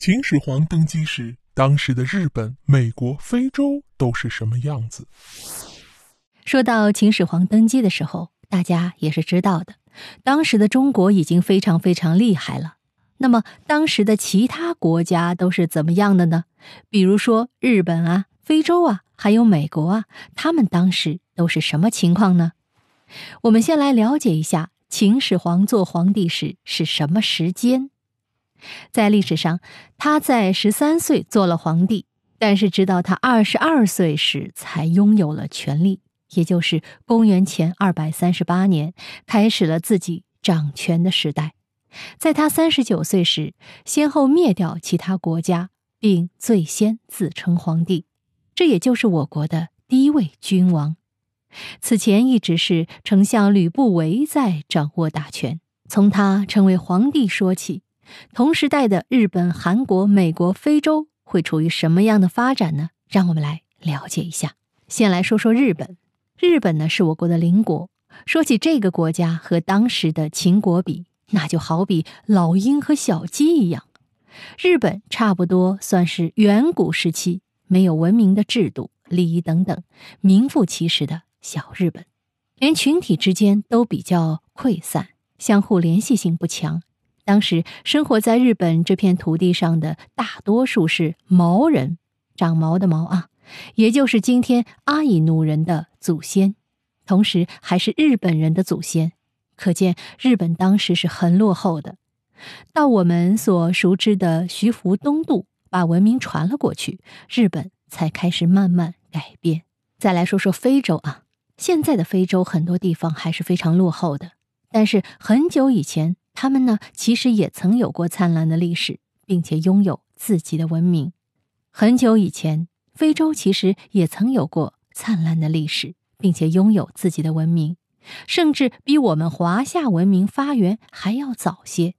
秦始皇登基时，当时的日本、美国、非洲都是什么样子？说到秦始皇登基的时候，大家也是知道的，当时的中国已经非常非常厉害了。那么，当时的其他国家都是怎么样的呢？比如说日本啊、非洲啊，还有美国啊，他们当时都是什么情况呢？我们先来了解一下秦始皇做皇帝时是什么时间。在历史上，他在十三岁做了皇帝，但是直到他二十二岁时才拥有了权力，也就是公元前二百三十八年，开始了自己掌权的时代。在他三十九岁时，先后灭掉其他国家，并最先自称皇帝，这也就是我国的第一位君王。此前一直是丞相吕不韦在掌握大权。从他成为皇帝说起，同时代的日本、韩国、美国、非洲会处于什么样的发展呢？让我们来了解一下。先来说说日本，日本呢是我国的邻国。说起这个国家和当时的秦国比，那就好比老鹰和小鸡一样。日本差不多算是远古时期没有文明的制度、礼仪等等，名副其实的小日本，连群体之间都比较溃散，相互联系性不强。当时生活在日本这片土地上的大多数是毛人，长毛的毛啊，也就是今天阿伊努人的祖先，同时还是日本人的祖先。可见日本当时是很落后的，到我们所熟知的徐福东渡，把文明传了过去，日本才开始慢慢改变。再来说说非洲啊，现在的非洲很多地方还是非常落后的，但是很久以前，他们呢其实也曾有过灿烂的历史，并且拥有自己的文明。很久以前，非洲其实也曾有过灿烂的历史，并且拥有自己的文明。甚至比我们华夏文明发源还要早些，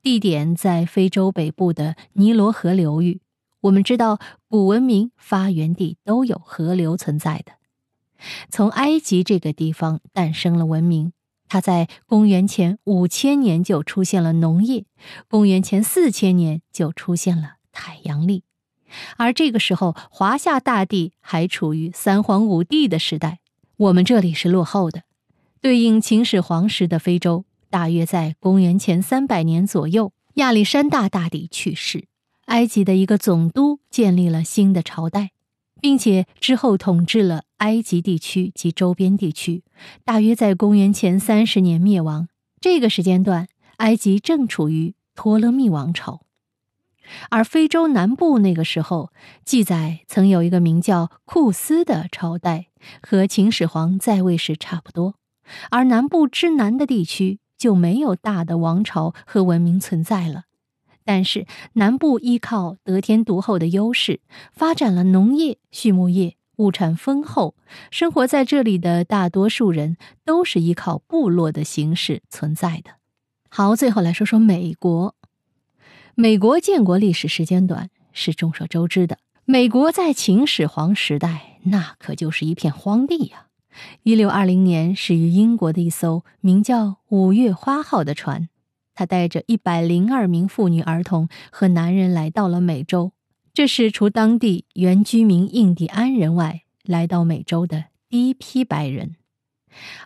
地点在非洲北部的尼罗河流域。我们知道，古文明发源地都有河流存在的。从埃及这个地方诞生了文明，它在公元前五千年就出现了农业，公元前四千年就出现了太阳历，而这个时候华夏大地还处于三皇五帝的时代，我们这里是落后的。对应秦始皇时的非洲，大约在公元前三百年左右，亚历山大大帝去世，埃及的一个总督建立了新的朝代，并且之后统治了埃及地区及周边地区，大约在公元前三十年灭亡。这个时间段，埃及正处于托勒密王朝，而非洲南部那个时候记载曾有一个名叫库斯的朝代，和秦始皇在位时差不多。而南部之南的地区就没有大的王朝和文明存在了，但是南部依靠得天独厚的优势，发展了农业、畜牧业，物产丰厚。生活在这里的大多数人都是依靠部落的形式存在的。好，最后来说说美国。美国建国历史时间短，是众所周知的。美国在秦始皇时代，那可就是一片荒地呀。一六二零年，始于英国的一艘名叫“五月花号”的船，他带着一百零二名妇女、儿童和男人来到了美洲。这是除当地原居民印第安人外，来到美洲的第一批白人。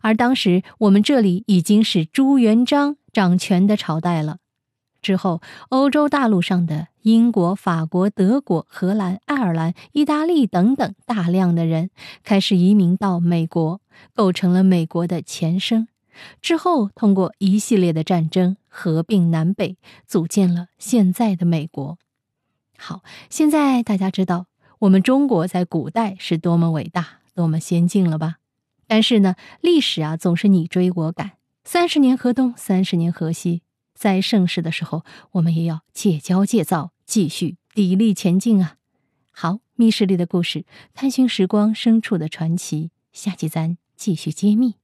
而当时我们这里已经是朱元璋掌权的朝代了。之后，欧洲大陆上的英国、法国、德国、荷兰、爱尔兰、意大利等等大量的人开始移民到美国，构成了美国的前身。之后，通过一系列的战争合并南北，组建了现在的美国。好，现在大家知道我们中国在古代是多么伟大、多么先进了吧？但是呢，历史啊总是你追我赶，三十年河东，三十年河西。在盛世的时候，我们也要戒骄戒躁，继续砥砺前进啊！好，密室里的故事，探寻时光深处的传奇，下集咱继续揭秘。